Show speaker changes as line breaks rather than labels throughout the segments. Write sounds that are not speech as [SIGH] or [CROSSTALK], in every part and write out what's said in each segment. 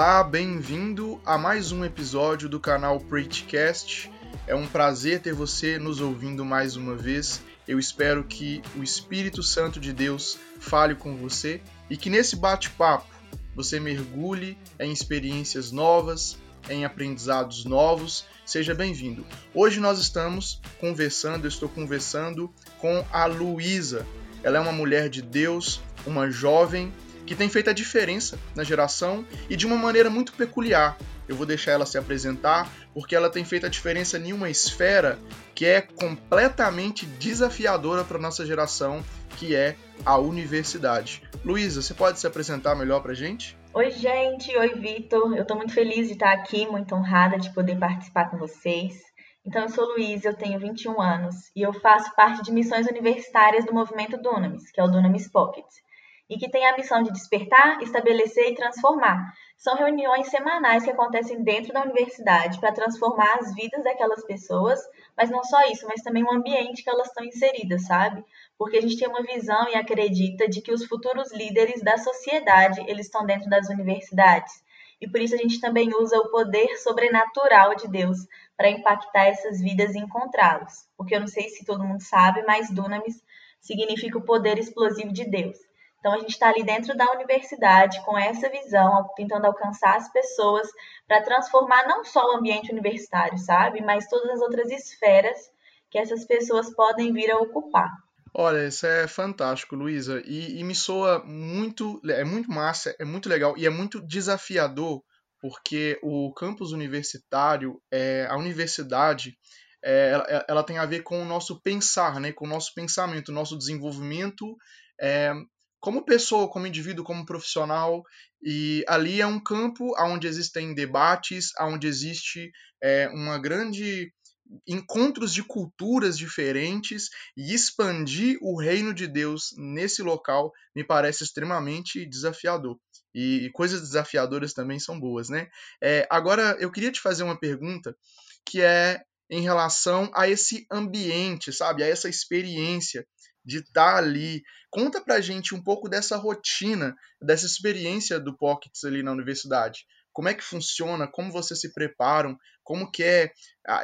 Olá, bem-vindo a mais um episódio do canal Preachcast. É um prazer ter você nos ouvindo mais uma vez. Eu espero que o Espírito Santo de Deus fale com você e que nesse bate-papo você mergulhe em experiências novas, em aprendizados novos. Seja bem-vindo. Hoje nós estamos conversando, eu estou conversando com a Luísa. Ela é uma mulher de Deus, uma jovem que tem feito a diferença na geração e de uma maneira muito peculiar. Eu vou deixar ela se apresentar porque ela tem feito a diferença em uma esfera que é completamente desafiadora para nossa geração, que é a universidade. Luísa, você pode se apresentar melhor para gente?
Oi, gente. Oi, Vitor. Eu estou muito feliz de estar aqui, muito honrada de poder participar com vocês. Então, eu sou Luísa, eu tenho 21 anos e eu faço parte de missões universitárias do movimento Dunamis, que é o Dunamis Pocket e que tem a missão de despertar, estabelecer e transformar. São reuniões semanais que acontecem dentro da universidade para transformar as vidas daquelas pessoas, mas não só isso, mas também o ambiente que elas estão inseridas, sabe? Porque a gente tem uma visão e acredita de que os futuros líderes da sociedade, eles estão dentro das universidades. E por isso a gente também usa o poder sobrenatural de Deus para impactar essas vidas e encontrá-los. Porque eu não sei se todo mundo sabe, mas Dunamis significa o poder explosivo de Deus. Então, a gente está ali dentro da universidade com essa visão, tentando alcançar as pessoas para transformar não só o ambiente universitário, sabe? Mas todas as outras esferas que essas pessoas podem vir a ocupar.
Olha, isso é fantástico, Luísa. E, e, me soa muito. É muito massa, é muito legal e é muito desafiador, porque o campus universitário, é, a universidade, é, ela, ela, tem a ver com o nosso pensar, né, com o nosso pensamento, o nosso desenvolvimento é, como pessoa, como indivíduo, como profissional, e ali é um campo onde existem debates, onde existe é, uma grande encontros de culturas diferentes e expandir o reino de Deus nesse local me parece extremamente desafiador. E, coisas desafiadoras também são boas, né? É, agora eu queria te fazer uma pergunta que é em relação a esse ambiente, sabe? A essa experiência de estar tá ali. Conta pra gente um pouco dessa rotina, dessa experiência do Pockets ali na universidade. Como é que funciona? Como vocês se preparam? Como que é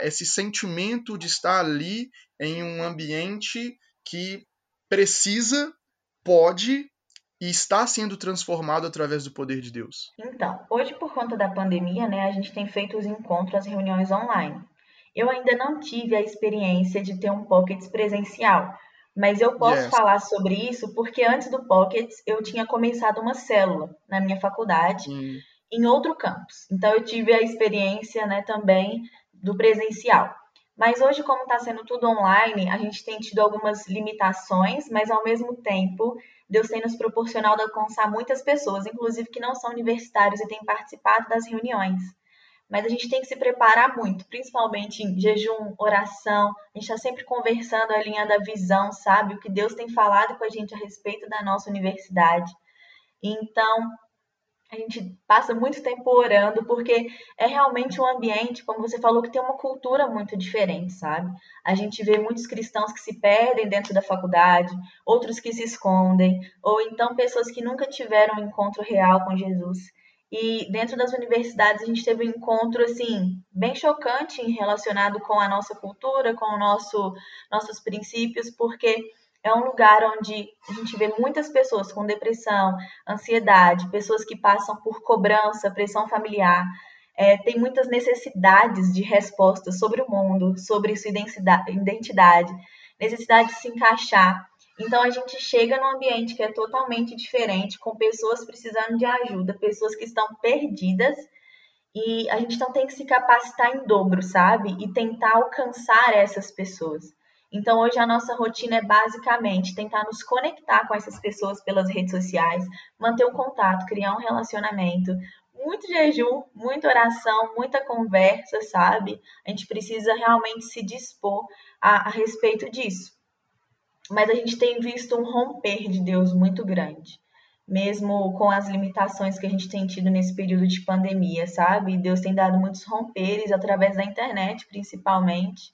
esse sentimento de estar ali em um ambiente que precisa, pode e está sendo transformado através do poder de Deus?
Então, hoje por conta da pandemia, né, a gente tem feito os encontros, as reuniões online. Eu ainda não tive a experiência de ter um Pockets presencial, mas eu posso yes. falar sobre isso porque antes do Pockets eu tinha começado uma célula na minha faculdade hum. em outro campus. Então eu tive a experiência né, também do presencial. Mas hoje, como está sendo tudo online, a gente tem tido algumas limitações, mas ao mesmo tempo, Deus tem nos proporcionado alcançar muitas pessoas, inclusive que não são universitários e têm participado das reuniões mas a gente tem que se preparar muito, principalmente em jejum, oração. A gente está sempre conversando a linha da visão, sabe? O que Deus tem falado com a gente a respeito da nossa universidade. Então, a gente passa muito tempo orando, porque é realmente um ambiente, como você falou, que tem uma cultura muito diferente, sabe? A gente vê muitos cristãos que se perdem dentro da faculdade, outros que se escondem, ou então pessoas que nunca tiveram um encontro real com Jesus. E dentro das universidades a gente teve um encontro assim bem chocante relacionado com a nossa cultura, com o nosso nossos princípios, porque é um lugar onde a gente vê muitas pessoas com depressão, ansiedade, pessoas que passam por cobrança, pressão familiar, é, tem muitas necessidades de respostas sobre o mundo, sobre sua identidade, necessidade de se encaixar. Então a gente chega num ambiente que é totalmente diferente, com pessoas precisando de ajuda, pessoas que estão perdidas, e a gente então tem que se capacitar em dobro, sabe? E tentar alcançar essas pessoas. Então hoje a nossa rotina é basicamente tentar nos conectar com essas pessoas pelas redes sociais, manter um contato, criar um relacionamento, muito jejum, muita oração, muita conversa, sabe? A gente precisa realmente se dispor a, a respeito disso mas a gente tem visto um romper de Deus muito grande, mesmo com as limitações que a gente tem tido nesse período de pandemia, sabe? Deus tem dado muitos romperes através da internet, principalmente.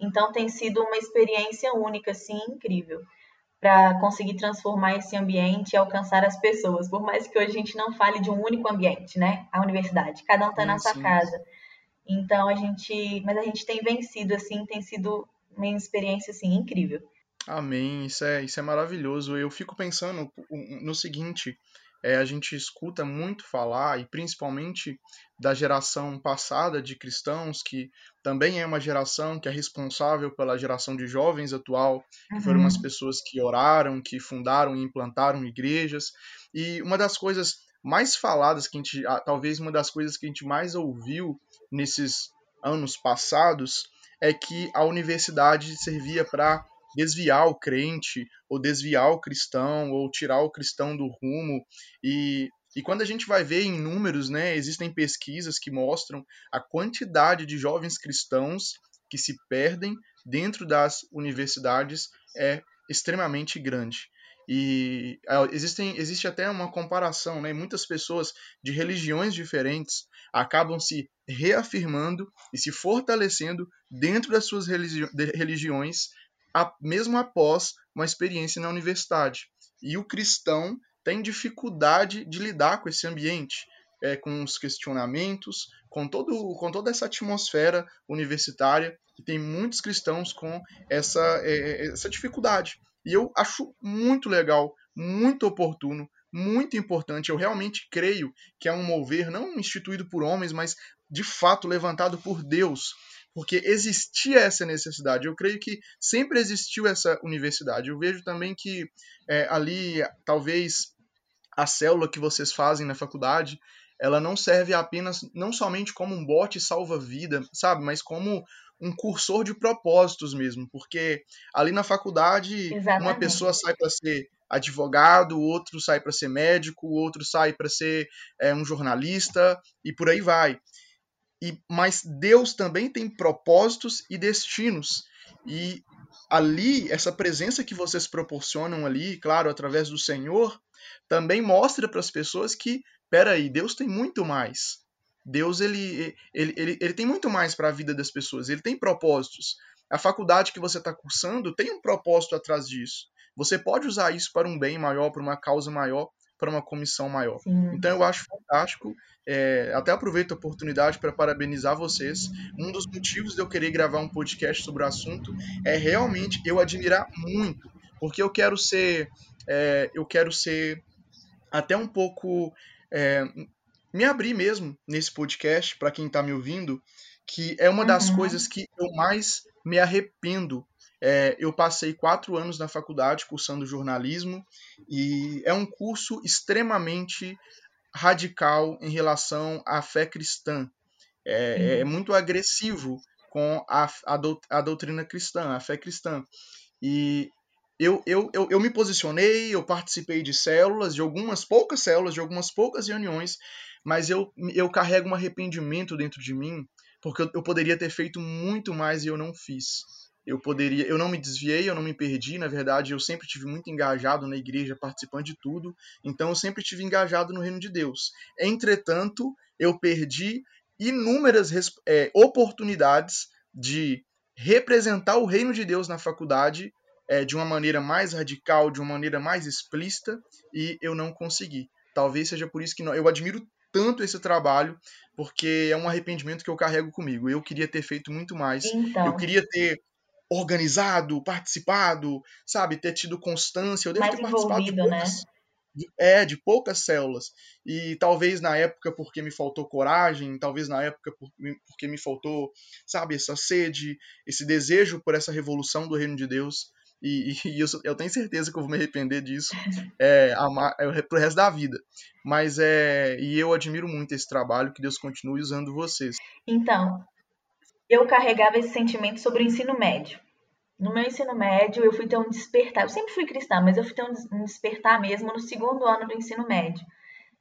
Então tem sido uma experiência única, assim, incrível. para conseguir transformar esse ambiente e alcançar as pessoas. Por mais que hoje a gente não fale de um único ambiente, né? A universidade, cada um está na sua casa. Então a gente, mas a gente tem vencido assim, tem sido uma experiência assim incrível.
Amém, isso é, isso é maravilhoso. Eu fico pensando no seguinte: é, a gente escuta muito falar, e principalmente da geração passada de cristãos, que também é uma geração que é responsável pela geração de jovens atual, que uhum. foram as pessoas que oraram, que fundaram e implantaram igrejas. E uma das coisas mais faladas que a gente, talvez uma das coisas que a gente mais ouviu nesses anos passados, é que a universidade servia para desviar o crente, ou desviar o cristão, ou tirar o cristão do rumo. E, e quando a gente vai ver em números, né, existem pesquisas que mostram a quantidade de jovens cristãos que se perdem dentro das universidades é extremamente grande. E existem, existe até uma comparação, né? Muitas pessoas de religiões diferentes acabam se reafirmando e se fortalecendo dentro das suas religi religiões a, mesmo após uma experiência na universidade. E o cristão tem dificuldade de lidar com esse ambiente, é, com os questionamentos, com, todo, com toda essa atmosfera universitária, e tem muitos cristãos com essa, é, essa dificuldade. E eu acho muito legal, muito oportuno, muito importante. Eu realmente creio que é um mover não instituído por homens, mas de fato levantado por Deus porque existia essa necessidade. Eu creio que sempre existiu essa universidade. Eu vejo também que é, ali, talvez, a célula que vocês fazem na faculdade, ela não serve apenas, não somente como um bote salva-vida, sabe, mas como um cursor de propósitos mesmo, porque ali na faculdade Exatamente. uma pessoa sai para ser advogado, outro sai para ser médico, outro sai para ser é, um jornalista e por aí vai. E, mas Deus também tem propósitos e destinos. E ali, essa presença que vocês proporcionam ali, claro, através do Senhor, também mostra para as pessoas que, peraí, Deus tem muito mais. Deus ele, ele, ele, ele tem muito mais para a vida das pessoas, ele tem propósitos. A faculdade que você está cursando tem um propósito atrás disso. Você pode usar isso para um bem maior, para uma causa maior, para uma comissão maior. Sim. Então eu acho fantástico. É, até aproveito a oportunidade para parabenizar vocês. Um dos motivos de eu querer gravar um podcast sobre o assunto é realmente eu admirar muito, porque eu quero ser, é, eu quero ser até um pouco é, me abrir mesmo nesse podcast para quem está me ouvindo, que é uma das uhum. coisas que eu mais me arrependo é, eu passei quatro anos na faculdade cursando jornalismo e é um curso extremamente radical em relação à fé cristã. É, é muito agressivo com a, a, a, doutrina cristã, a fé cristã. E eu, eu, eu, eu me posicionei, eu participei de células, de algumas poucas células, de algumas poucas reuniões, mas eu, eu carrego um arrependimento dentro de mim, porque eu, eu poderia ter feito muito mais e eu não fiz eu poderia, eu não me desviei, eu não me perdi, na verdade, eu sempre tive muito engajado na igreja, participando de tudo, então eu sempre tive engajado no reino de Deus. Entretanto, eu perdi inúmeras é, oportunidades de representar o reino de Deus na faculdade é, de uma maneira mais radical, de uma maneira mais explícita, e eu não consegui. Talvez seja por isso que não, eu admiro tanto esse trabalho, porque é um arrependimento que eu carrego comigo. Eu queria ter feito muito mais. Então. Eu queria ter organizado, participado, sabe, ter tido constância. Eu devo
Mais
ter participado de
né?
poucas, né? de, é, de poucas células. E talvez na época porque me faltou coragem, talvez na época porque me faltou, sabe, essa sede, esse desejo por essa revolução do reino de Deus. E, e [LAUGHS] eu, eu, tenho certeza que eu vou me arrepender disso [LAUGHS] é, amar, é, pro resto da vida. Mas é. E eu admiro muito esse trabalho, que Deus continue usando vocês.
Então, eu carregava esse sentimento sobre o ensino médio. No meu ensino médio, eu fui ter um despertar. Eu sempre fui cristã, mas eu fui ter um despertar mesmo no segundo ano do ensino médio,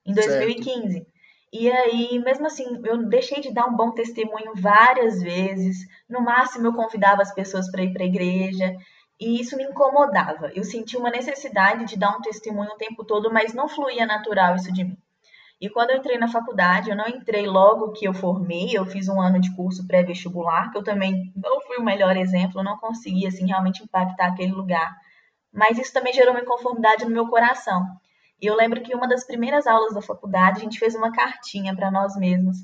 em 2015. Certo. E aí, mesmo assim, eu deixei de dar um bom testemunho várias vezes. No máximo, eu convidava as pessoas para ir para a igreja. E isso me incomodava. Eu sentia uma necessidade de dar um testemunho o tempo todo, mas não fluía natural isso de mim. E quando eu entrei na faculdade, eu não entrei logo que eu formei, eu fiz um ano de curso pré-vestibular, que eu também não fui o melhor exemplo, não consegui assim realmente impactar aquele lugar. mas isso também gerou uma inconformidade no meu coração. E eu lembro que uma das primeiras aulas da faculdade, a gente fez uma cartinha para nós mesmos.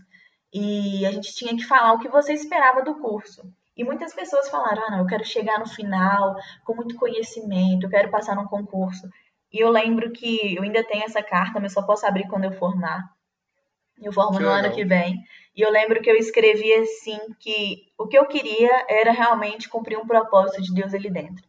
E a gente tinha que falar o que você esperava do curso. E muitas pessoas falaram: ah, não, eu quero chegar no final com muito conhecimento, eu quero passar num concurso. E eu lembro que eu ainda tenho essa carta, mas só posso abrir quando eu formar. Eu formo que no legal. ano que vem. E eu lembro que eu escrevi assim que o que eu queria era realmente cumprir um propósito de Deus ali dentro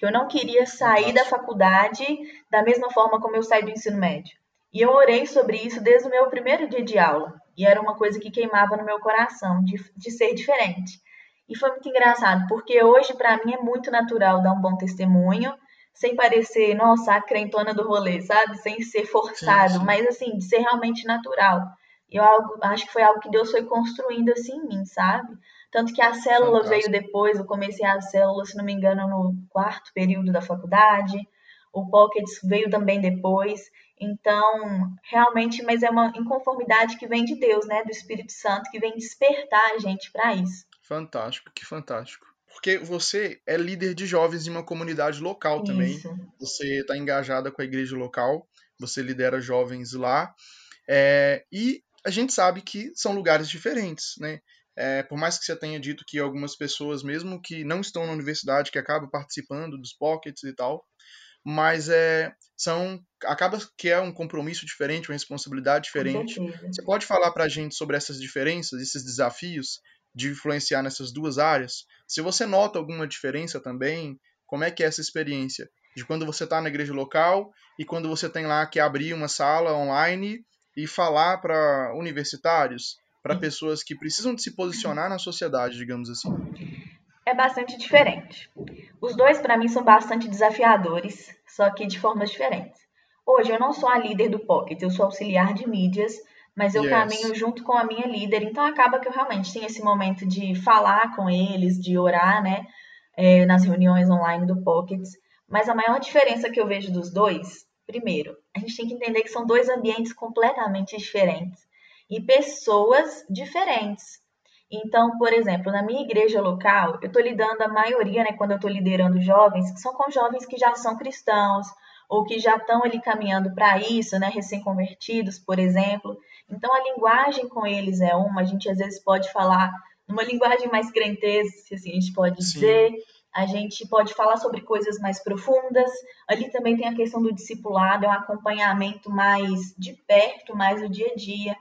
que eu não queria sair da faculdade da mesma forma como eu saí do ensino médio. E eu orei sobre isso desde o meu primeiro dia de aula. E era uma coisa que queimava no meu coração, de, de ser diferente. E foi muito engraçado, porque hoje, para mim, é muito natural dar um bom testemunho, sem parecer, nossa, a crentona do rolê, sabe? Sem ser forçado, sim, sim. mas assim, de ser realmente natural. Eu algo, acho que foi algo que Deus foi construindo assim em mim, sabe? Tanto que a célula Fantástico. veio depois, eu comecei a célula, se não me engano, no quarto período da faculdade. O Pockets veio também depois. Então, realmente, mas é uma inconformidade que vem de Deus, né? Do Espírito Santo, que vem despertar a gente para isso.
Fantástico, que fantástico. Porque você é líder de jovens de uma comunidade local também. Isso. Você está engajada com a igreja local, você lidera jovens lá. É, e a gente sabe que são lugares diferentes, né? É, por mais que você tenha dito que algumas pessoas, mesmo que não estão na universidade, que acabam participando dos pockets e tal, mas é, são acaba que é um compromisso diferente, uma responsabilidade diferente. Você pode falar para a gente sobre essas diferenças, esses desafios de influenciar nessas duas áreas? Se você nota alguma diferença também, como é que é essa experiência de quando você está na igreja local e quando você tem lá que abrir uma sala online e falar para universitários? para pessoas que precisam de se posicionar na sociedade, digamos assim?
É bastante diferente. Os dois, para mim, são bastante desafiadores, só que de formas diferentes. Hoje, eu não sou a líder do Pocket, eu sou auxiliar de mídias, mas eu yes. caminho junto com a minha líder, então acaba que eu realmente tenho esse momento de falar com eles, de orar, né, é, nas reuniões online do Pockets. Mas a maior diferença que eu vejo dos dois, primeiro, a gente tem que entender que são dois ambientes completamente diferentes e pessoas diferentes. Então, por exemplo, na minha igreja local, eu estou lidando a maioria, né, quando eu estou liderando jovens, são com jovens que já são cristãos ou que já estão ali caminhando para isso, né, recém-convertidos, por exemplo. Então, a linguagem com eles é uma, a gente às vezes pode falar numa linguagem mais crenteza, se assim a gente pode Sim. dizer. A gente pode falar sobre coisas mais profundas. Ali também tem a questão do discipulado, é um acompanhamento mais de perto, mais do dia a dia.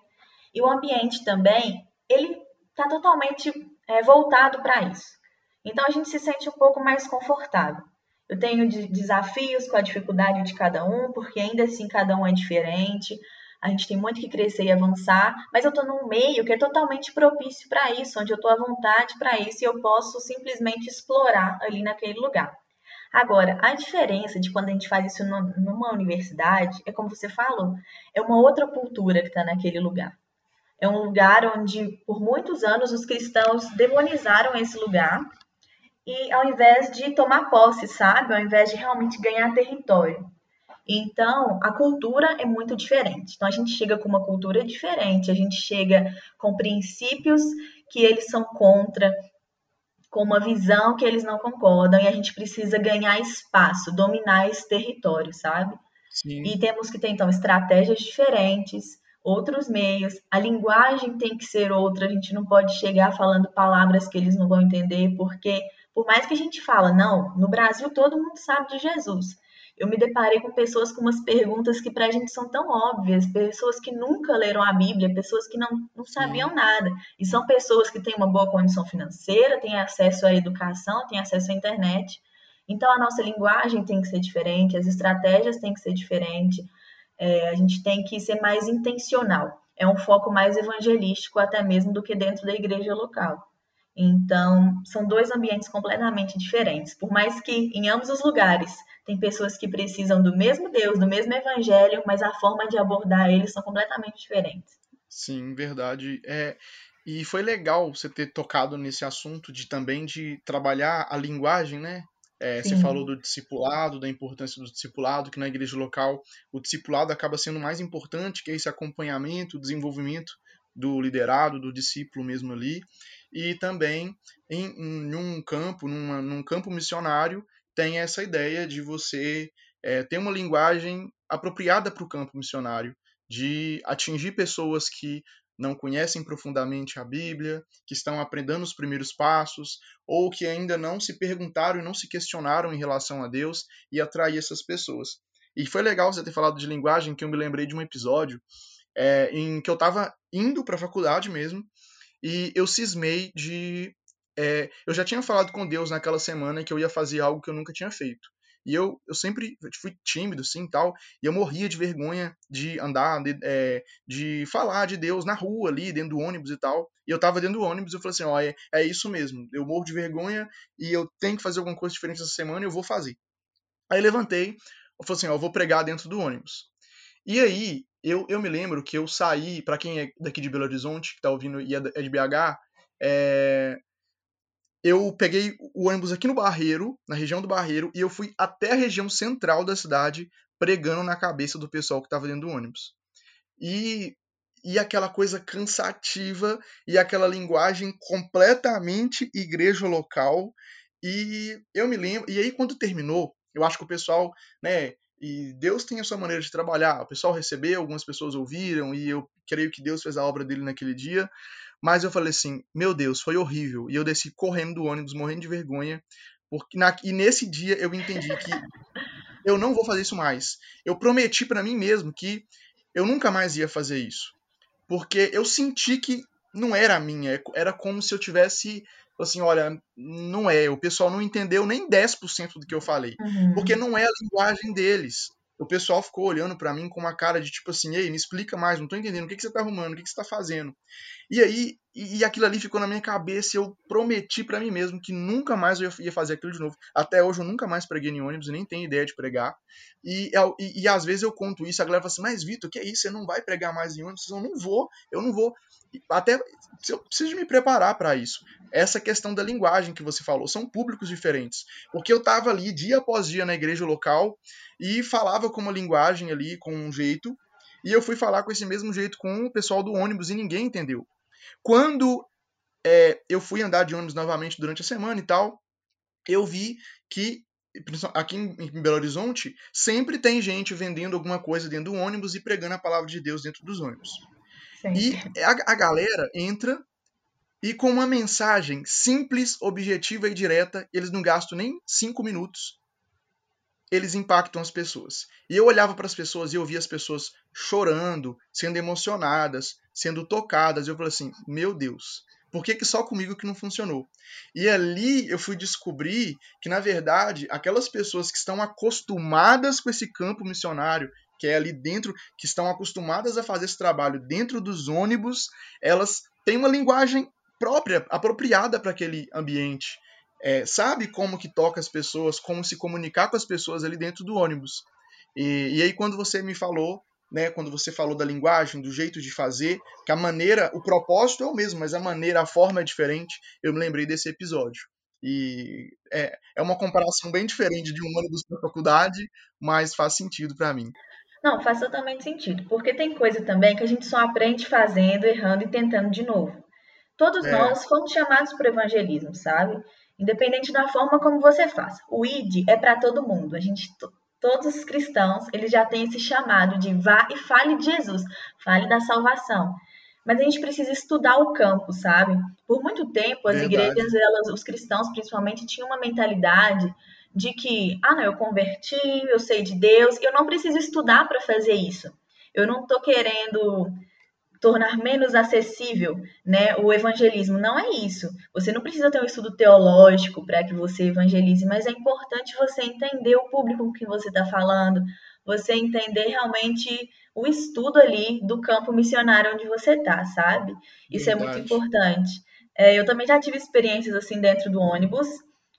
E o ambiente também, ele está totalmente é, voltado para isso. Então a gente se sente um pouco mais confortável. Eu tenho de desafios com a dificuldade de cada um, porque ainda assim cada um é diferente. A gente tem muito que crescer e avançar, mas eu estou num meio que é totalmente propício para isso, onde eu estou à vontade para isso e eu posso simplesmente explorar ali naquele lugar. Agora, a diferença de quando a gente faz isso numa universidade é como você falou, é uma outra cultura que está naquele lugar. É um lugar onde, por muitos anos, os cristãos demonizaram esse lugar e, ao invés de tomar posse, sabe? Ao invés de realmente ganhar território. Então, a cultura é muito diferente. Então, a gente chega com uma cultura diferente, a gente chega com princípios que eles são contra, com uma visão que eles não concordam, e a gente precisa ganhar espaço, dominar esse território, sabe? Sim. E temos que ter, então, estratégias diferentes, outros meios, a linguagem tem que ser outra, a gente não pode chegar falando palavras que eles não vão entender, porque por mais que a gente fala, não, no Brasil todo mundo sabe de Jesus. Eu me deparei com pessoas com umas perguntas que para a gente são tão óbvias, pessoas que nunca leram a Bíblia, pessoas que não, não sabiam nada. E são pessoas que têm uma boa condição financeira, têm acesso à educação, têm acesso à internet. Então a nossa linguagem tem que ser diferente, as estratégias têm que ser diferentes, é, a gente tem que ser mais intencional. É um foco mais evangelístico até mesmo do que dentro da igreja local. Então, são dois ambientes completamente diferentes. Por mais que em ambos os lugares tem pessoas que precisam do mesmo Deus, do mesmo evangelho, mas a forma de abordar eles são completamente diferentes.
Sim, verdade. É, e foi legal você ter tocado nesse assunto de também de trabalhar a linguagem, né? É, você falou do discipulado, da importância do discipulado, que na igreja local o discipulado acaba sendo mais importante, que é esse acompanhamento, o desenvolvimento do liderado, do discípulo mesmo ali. E também em, em um campo, numa, num campo missionário, tem essa ideia de você é, ter uma linguagem apropriada para o campo missionário, de atingir pessoas que não conhecem profundamente a Bíblia, que estão aprendendo os primeiros passos, ou que ainda não se perguntaram e não se questionaram em relação a Deus, e atrair essas pessoas. E foi legal você ter falado de linguagem, que eu me lembrei de um episódio é, em que eu estava indo para a faculdade mesmo, e eu cismei de. É, eu já tinha falado com Deus naquela semana que eu ia fazer algo que eu nunca tinha feito. E eu, eu sempre fui tímido, assim, tal, e eu morria de vergonha de andar, de, é, de falar de Deus na rua ali, dentro do ônibus e tal. E eu tava dentro do ônibus e eu falei assim, ó, é, é isso mesmo, eu morro de vergonha e eu tenho que fazer alguma coisa diferente essa semana e eu vou fazer. Aí levantei, eu falei assim, ó, eu vou pregar dentro do ônibus. E aí, eu, eu me lembro que eu saí, para quem é daqui de Belo Horizonte, que tá ouvindo e é de BH, é, eu peguei o ônibus aqui no Barreiro, na região do Barreiro, e eu fui até a região central da cidade pregando na cabeça do pessoal que estava dentro do ônibus. E, e aquela coisa cansativa e aquela linguagem completamente igreja local. E eu me lembro, e aí quando terminou, eu acho que o pessoal, né, e Deus tem a sua maneira de trabalhar. O pessoal recebeu, algumas pessoas ouviram, e eu creio que Deus fez a obra dele naquele dia. Mas eu falei assim, meu Deus, foi horrível. E eu desci correndo do ônibus, morrendo de vergonha. Porque na, e nesse dia eu entendi que eu não vou fazer isso mais. Eu prometi para mim mesmo que eu nunca mais ia fazer isso. Porque eu senti que não era a minha. Era como se eu tivesse assim, olha, não é, o pessoal não entendeu nem 10% do que eu falei, uhum. porque não é a linguagem deles o pessoal ficou olhando para mim com uma cara de tipo assim, ei, me explica mais, não tô entendendo, o que, que você tá arrumando, o que, que você tá fazendo? E aí, e, e aquilo ali ficou na minha cabeça e eu prometi para mim mesmo que nunca mais eu ia fazer aquilo de novo. Até hoje eu nunca mais preguei em ônibus, nem tenho ideia de pregar. E, e, e às vezes eu conto isso, a galera fala assim, mas Vitor, que é isso? Você não vai pregar mais em ônibus? Eu não vou, eu não vou. Até eu preciso me preparar para isso. Essa questão da linguagem que você falou, são públicos diferentes. Porque eu tava ali dia após dia na igreja local, e falava com uma linguagem ali, com um jeito, e eu fui falar com esse mesmo jeito com o pessoal do ônibus e ninguém entendeu. Quando é, eu fui andar de ônibus novamente durante a semana e tal, eu vi que aqui em Belo Horizonte sempre tem gente vendendo alguma coisa dentro do ônibus e pregando a palavra de Deus dentro dos ônibus. Sim. E a, a galera entra e com uma mensagem simples, objetiva e direta, eles não gastam nem cinco minutos eles impactam as pessoas. E eu olhava para as pessoas e eu via as pessoas chorando, sendo emocionadas, sendo tocadas. Eu falei assim: meu Deus, por que, que só comigo que não funcionou? E ali eu fui descobrir que, na verdade, aquelas pessoas que estão acostumadas com esse campo missionário, que é ali dentro, que estão acostumadas a fazer esse trabalho dentro dos ônibus, elas têm uma linguagem própria, apropriada para aquele ambiente é, sabe como que toca as pessoas, como se comunicar com as pessoas ali dentro do ônibus. E, e aí quando você me falou, né, quando você falou da linguagem, do jeito de fazer, que a maneira, o propósito é o mesmo, mas a maneira, a forma é diferente, eu me lembrei desse episódio. E é, é uma comparação bem diferente de um ônibus para faculdade, mas faz sentido para mim.
Não, faz totalmente sentido, porque tem coisa também que a gente só aprende fazendo, errando e tentando de novo. Todos é. nós fomos chamados para o evangelismo, sabe? Independente da forma como você faz. O ID é para todo mundo. A gente todos os cristãos, eles já têm esse chamado de vá e fale de Jesus, fale da salvação. Mas a gente precisa estudar o campo, sabe? Por muito tempo as Verdade. igrejas, elas, os cristãos principalmente tinham uma mentalidade de que, ah, não, eu converti, eu sei de Deus, eu não preciso estudar para fazer isso. Eu não estou querendo tornar menos acessível né, o evangelismo. Não é isso. Você não precisa ter um estudo teológico para que você evangelize, mas é importante você entender o público com que você está falando, você entender realmente o estudo ali do campo missionário onde você está, sabe? Isso Verdade. é muito importante. É, eu também já tive experiências assim dentro do ônibus,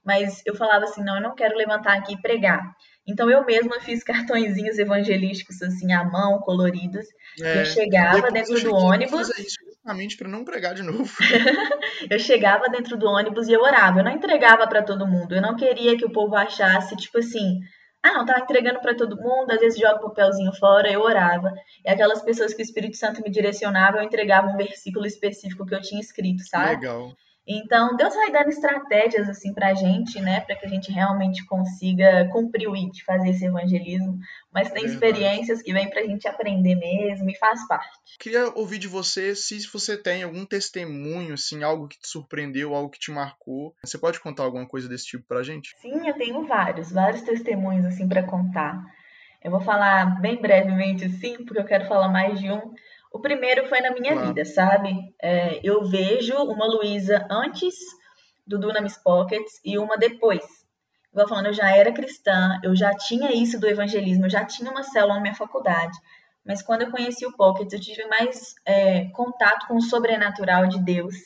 mas eu falava assim, não, eu não quero levantar aqui e pregar. Então eu mesma fiz [LAUGHS] cartõezinhos evangelísticos assim à mão, coloridos. É, eu chegava dentro do ônibus.
Isso justamente para não pregar de novo. [LAUGHS]
eu chegava dentro do ônibus e eu orava. Eu não entregava para todo mundo. Eu não queria que o povo achasse tipo assim, ah, não, tava entregando para todo mundo, às vezes joga o papelzinho fora, eu orava. E aquelas pessoas que o Espírito Santo me direcionava, eu entregava um versículo específico que eu tinha escrito, sabe?
Legal.
Então, Deus vai dando estratégias assim para a gente, né, para que a gente realmente consiga cumprir o IT, fazer esse evangelismo. Mas tem Verdade. experiências que vêm para a gente aprender mesmo e faz parte.
Queria ouvir de você se você tem algum testemunho, assim, algo que te surpreendeu, algo que te marcou. Você pode contar alguma coisa desse tipo para a gente?
Sim, eu tenho vários, vários testemunhos assim para contar. Eu vou falar bem brevemente, sim, porque eu quero falar mais de um. O primeiro foi na minha claro. vida, sabe? É, eu vejo uma Luísa antes do Dunamis Pockets e uma depois. Igual falando, eu já era cristã, eu já tinha isso do evangelismo, eu já tinha uma célula na minha faculdade. Mas quando eu conheci o Pockets, eu tive mais é, contato com o sobrenatural de Deus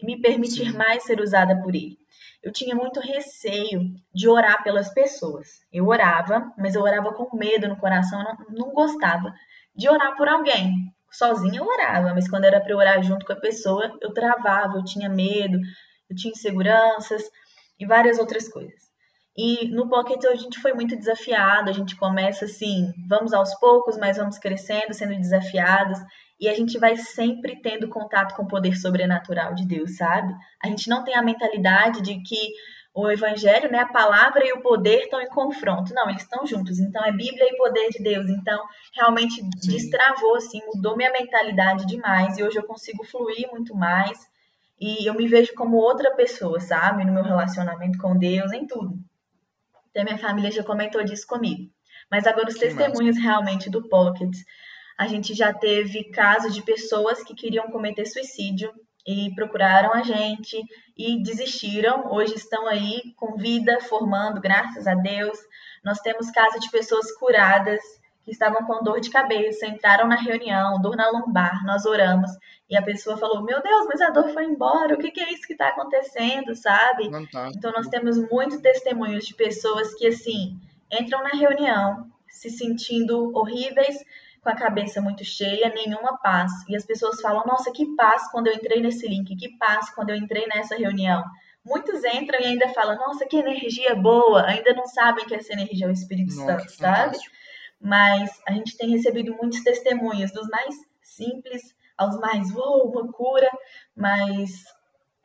e me permitir Sim. mais ser usada por Ele. Eu tinha muito receio de orar pelas pessoas. Eu orava, mas eu orava com medo no coração, eu não, não gostava de orar por alguém sozinha eu orava, mas quando era para orar junto com a pessoa, eu travava, eu tinha medo, eu tinha inseguranças e várias outras coisas. E no Pocket a gente foi muito desafiado, a gente começa assim, vamos aos poucos, mas vamos crescendo, sendo desafiados, e a gente vai sempre tendo contato com o poder sobrenatural de Deus, sabe? A gente não tem a mentalidade de que o evangelho, né, a palavra e o poder estão em confronto. Não, eles estão juntos. Então é Bíblia e poder de Deus. Então realmente Sim. destravou assim, mudou minha mentalidade demais e hoje eu consigo fluir muito mais e eu me vejo como outra pessoa, sabe, no meu relacionamento com Deus, em tudo. Até minha família já comentou disso comigo. Mas agora os que testemunhos realmente do Pocket, a gente já teve casos de pessoas que queriam cometer suicídio e procuraram a gente e desistiram. Hoje estão aí com vida, formando, graças a Deus. Nós temos casos de pessoas curadas que estavam com dor de cabeça, entraram na reunião, dor na lombar, nós oramos e a pessoa falou: Meu Deus, mas a dor foi embora, o que, que é isso que está acontecendo, sabe? Fantástico. Então, nós temos muitos testemunhos de pessoas que, assim, entram na reunião se sentindo horríveis, com a cabeça muito cheia, nenhuma paz. E as pessoas falam: Nossa, que paz quando eu entrei nesse link, que paz quando eu entrei nessa reunião. Muitos entram e ainda falam: Nossa, que energia boa. Ainda não sabem que essa energia é o Espírito Nossa, Santo, sabe? Mas a gente tem recebido muitos testemunhos, dos mais simples aos mais, uou, uma cura, mas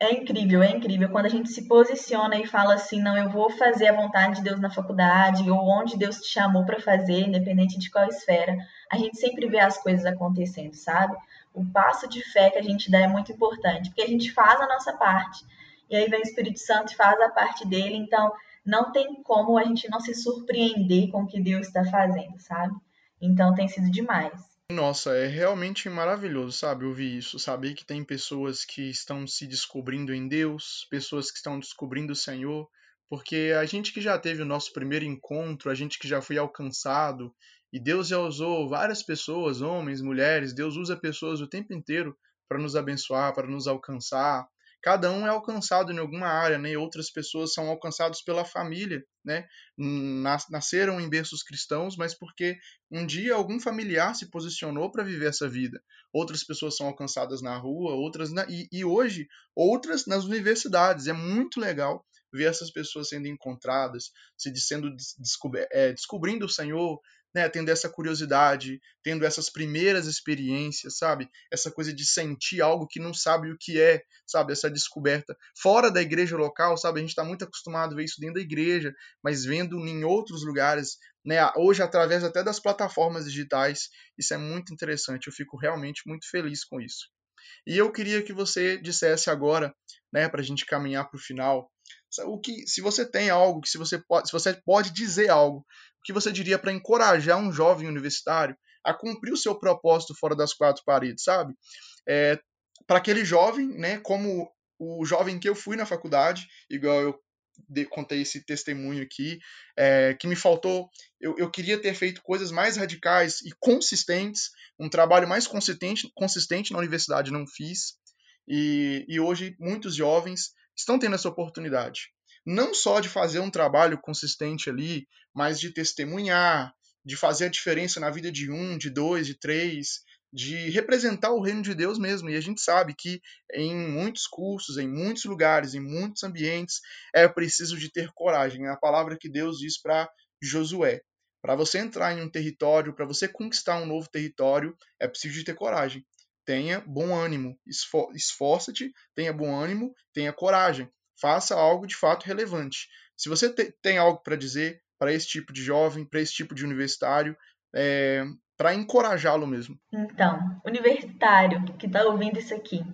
é incrível, é incrível quando a gente se posiciona e fala assim, não, eu vou fazer a vontade de Deus na faculdade ou onde Deus te chamou para fazer, independente de qual esfera. A gente sempre vê as coisas acontecendo, sabe? O passo de fé que a gente dá é muito importante, porque a gente faz a nossa parte. E aí vem o Espírito Santo e faz a parte dele, então não tem como a gente não se surpreender com o que Deus está fazendo, sabe? Então tem sido demais.
Nossa, é realmente maravilhoso, sabe, ouvir isso, saber que tem pessoas que estão se descobrindo em Deus, pessoas que estão descobrindo o Senhor, porque a gente que já teve o nosso primeiro encontro, a gente que já foi alcançado, e Deus já usou várias pessoas, homens, mulheres, Deus usa pessoas o tempo inteiro para nos abençoar, para nos alcançar, cada um é alcançado em alguma área, né? Outras pessoas são alcançados pela família, né? Nasceram em berços cristãos, mas porque um dia algum familiar se posicionou para viver essa vida. Outras pessoas são alcançadas na rua, outras na... e, e hoje outras nas universidades. É muito legal ver essas pessoas sendo encontradas, se sendo é, descobrindo o Senhor, né, tendo essa curiosidade, tendo essas primeiras experiências, sabe? Essa coisa de sentir algo que não sabe o que é, sabe? Essa descoberta fora da igreja local, sabe? A gente está muito acostumado a ver isso dentro da igreja, mas vendo em outros lugares, né? Hoje através até das plataformas digitais, isso é muito interessante. Eu fico realmente muito feliz com isso. E eu queria que você dissesse agora, né, para a gente caminhar para o final, o que, se você tem algo, que se você pode, se você pode dizer algo, o que você diria para encorajar um jovem universitário a cumprir o seu propósito fora das quatro paredes, sabe? É, para aquele jovem, né, como o jovem que eu fui na faculdade, igual eu de, contei esse testemunho aqui, é, que me faltou. Eu, eu queria ter feito coisas mais radicais e consistentes, um trabalho mais consistente, consistente na universidade, não fiz. E, e hoje muitos jovens estão tendo essa oportunidade. Não só de fazer um trabalho consistente ali, mas de testemunhar, de fazer a diferença na vida de um, de dois, de três, de representar o reino de Deus mesmo. E a gente sabe que em muitos cursos, em muitos lugares, em muitos ambientes, é preciso de ter coragem. É a palavra que Deus diz para Josué. Para você entrar em um território, para você conquistar um novo território, é preciso de ter coragem. Tenha bom ânimo, esforça-te, tenha bom ânimo, tenha coragem, faça algo de fato relevante. Se você te, tem algo para dizer para esse tipo de jovem, para esse tipo de universitário, é, para encorajá-lo mesmo.
Então, universitário que está ouvindo isso aqui,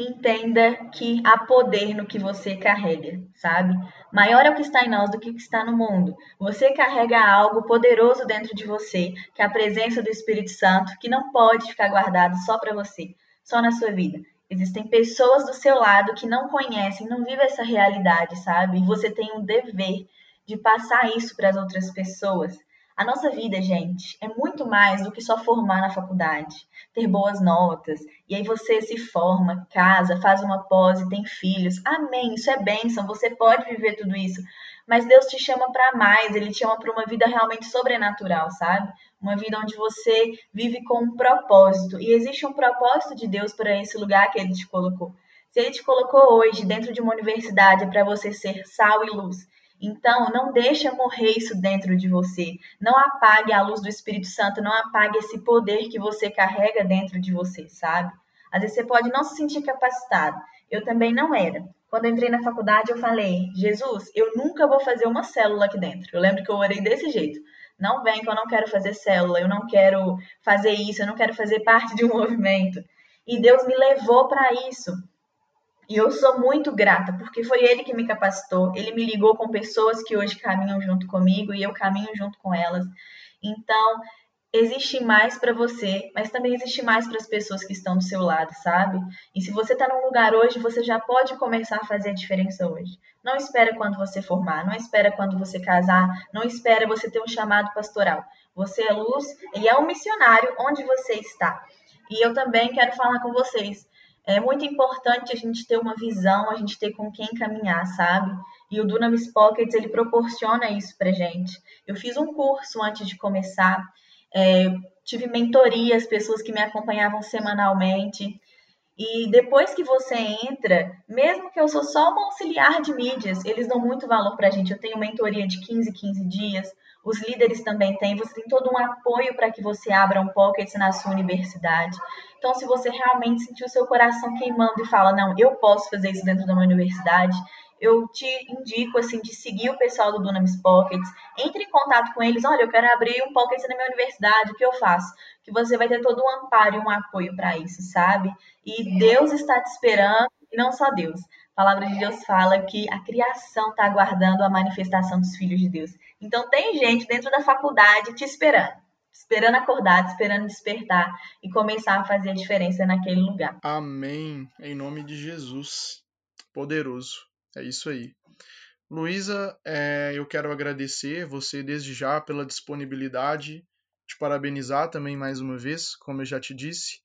entenda que há poder no que você carrega, sabe? Maior é o que está em nós do que o que está no mundo. Você carrega algo poderoso dentro de você, que é a presença do Espírito Santo, que não pode ficar guardado só para você, só na sua vida. Existem pessoas do seu lado que não conhecem, não vivem essa realidade, sabe? E você tem um dever de passar isso para as outras pessoas. A nossa vida, gente, é muito mais do que só formar na faculdade, ter boas notas, e aí você se forma, casa, faz uma pós e tem filhos. Amém, isso é bênção, você pode viver tudo isso. Mas Deus te chama para mais, Ele te chama para uma vida realmente sobrenatural, sabe? Uma vida onde você vive com um propósito. E existe um propósito de Deus para esse lugar que Ele te colocou. Se Ele te colocou hoje dentro de uma universidade para você ser sal e luz. Então, não deixa morrer isso dentro de você. Não apague a luz do Espírito Santo, não apague esse poder que você carrega dentro de você, sabe? Às vezes você pode não se sentir capacitado. Eu também não era. Quando eu entrei na faculdade, eu falei: Jesus, eu nunca vou fazer uma célula aqui dentro. Eu lembro que eu orei desse jeito. Não vem que eu não quero fazer célula, eu não quero fazer isso, eu não quero fazer parte de um [LAUGHS] movimento. E Deus me levou para isso. E eu sou muito grata, porque foi ele que me capacitou. Ele me ligou com pessoas que hoje caminham junto comigo e eu caminho junto com elas. Então, existe mais para você, mas também existe mais para as pessoas que estão do seu lado, sabe? E se você está num lugar hoje, você já pode começar a fazer a diferença hoje. Não espera quando você formar, não espera quando você casar, não espera você ter um chamado pastoral. Você é luz e é um missionário onde você está. E eu também quero falar com vocês é muito importante a gente ter uma visão, a gente ter com quem caminhar, sabe? E o Dunamis Pockets, ele proporciona isso pra gente. Eu fiz um curso antes de começar, é, tive mentorias, pessoas que me acompanhavam semanalmente. E depois que você entra, mesmo que eu sou só uma auxiliar de mídias, eles dão muito valor pra gente. Eu tenho mentoria de 15, 15 dias, os líderes também têm, você tem todo um apoio para que você abra um pocket na sua universidade. Então, se você realmente sentiu o seu coração queimando e fala, não, eu posso fazer isso dentro da minha universidade, eu te indico assim de seguir o pessoal do Dunamis Pockets, entre em contato com eles, olha, eu quero abrir um pocket na minha universidade, o que eu faço? Que você vai ter todo um amparo e um apoio para isso, sabe? E Deus está te esperando, e não só Deus. A palavra de Deus fala que a criação está aguardando a manifestação dos filhos de Deus. Então tem gente dentro da faculdade te esperando, esperando acordar, esperando despertar e começar a fazer a diferença naquele lugar.
Amém. Em nome de Jesus. Poderoso. É isso aí. Luísa, é, eu quero agradecer você desde já pela disponibilidade, te parabenizar também mais uma vez, como eu já te disse.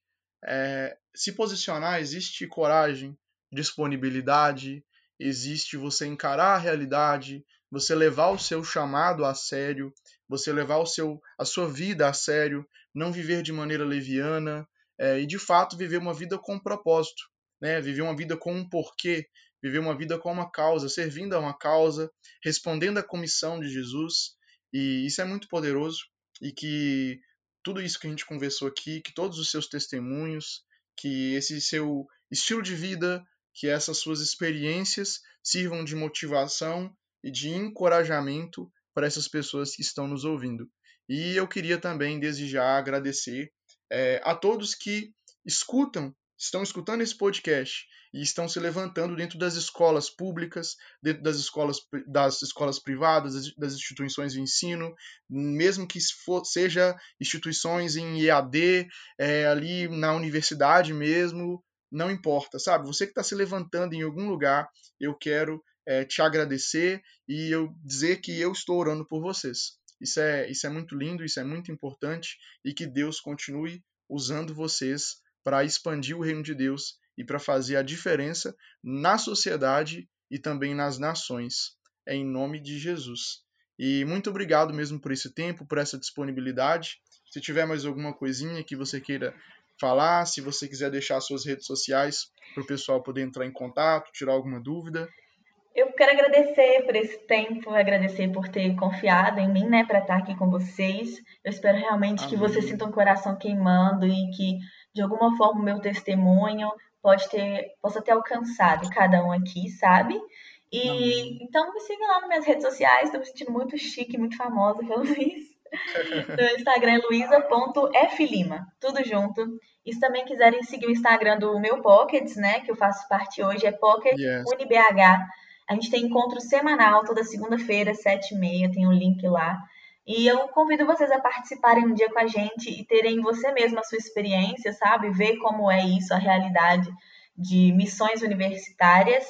É, se posicionar, existe coragem, disponibilidade, existe você encarar a realidade, você levar o seu chamado a sério, você levar o seu, a sua vida a sério, não viver de maneira leviana é, e de fato viver uma vida com propósito, né? Viver uma vida com um porquê, viver uma vida com uma causa, servindo a uma causa, respondendo à comissão de Jesus. E isso é muito poderoso e que tudo isso que a gente conversou aqui, que todos os seus testemunhos, que esse seu estilo de vida, que essas suas experiências sirvam de motivação e de encorajamento para essas pessoas que estão nos ouvindo. E eu queria também, desde já, agradecer é, a todos que escutam, estão escutando esse podcast e estão se levantando dentro das escolas públicas, dentro das escolas, das escolas privadas, das instituições de ensino, mesmo que for, seja instituições em EAD, é, ali na universidade mesmo, não importa, sabe? Você que está se levantando em algum lugar, eu quero é, te agradecer e eu dizer que eu estou orando por vocês. Isso é, isso é muito lindo, isso é muito importante e que Deus continue usando vocês para expandir o reino de Deus e para fazer a diferença na sociedade e também nas nações. É em nome de Jesus. E muito obrigado mesmo por esse tempo, por essa disponibilidade. Se tiver mais alguma coisinha que você queira falar, se você quiser deixar suas redes sociais para o pessoal poder entrar em contato, tirar alguma dúvida,
eu quero agradecer por esse tempo, agradecer por ter confiado em mim, né, para estar aqui com vocês. Eu espero realmente Amém. que você sinta um coração queimando e que de alguma forma o meu testemunho pode ter, possa ter alcançado cada um aqui, sabe? E Amém. então me siga lá nas minhas redes sociais, estou me sentindo muito chique, muito famosa [LAUGHS] pelo isso. No [LAUGHS] Instagram é luisa.flima, tudo junto. E se também quiserem seguir o Instagram do meu Pockets, né, que eu faço parte hoje, é Pocket yes. UniBH. A gente tem encontro semanal, toda segunda-feira, sete e meia, tem o um link lá. E eu convido vocês a participarem um dia com a gente e terem você mesma a sua experiência, sabe? Ver como é isso, a realidade de missões universitárias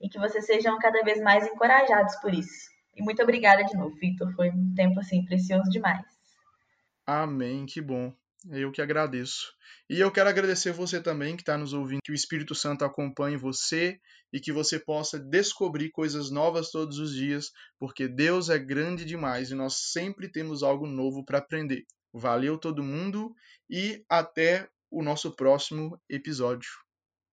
e que vocês sejam cada vez mais encorajados por isso. E muito obrigada de novo, Vitor. Foi um tempo assim precioso demais.
Amém, que bom. Eu que agradeço. E eu quero agradecer você também que está nos ouvindo, que o Espírito Santo acompanhe você e que você possa descobrir coisas novas todos os dias, porque Deus é grande demais e nós sempre temos algo novo para aprender. Valeu todo mundo e até o nosso próximo episódio.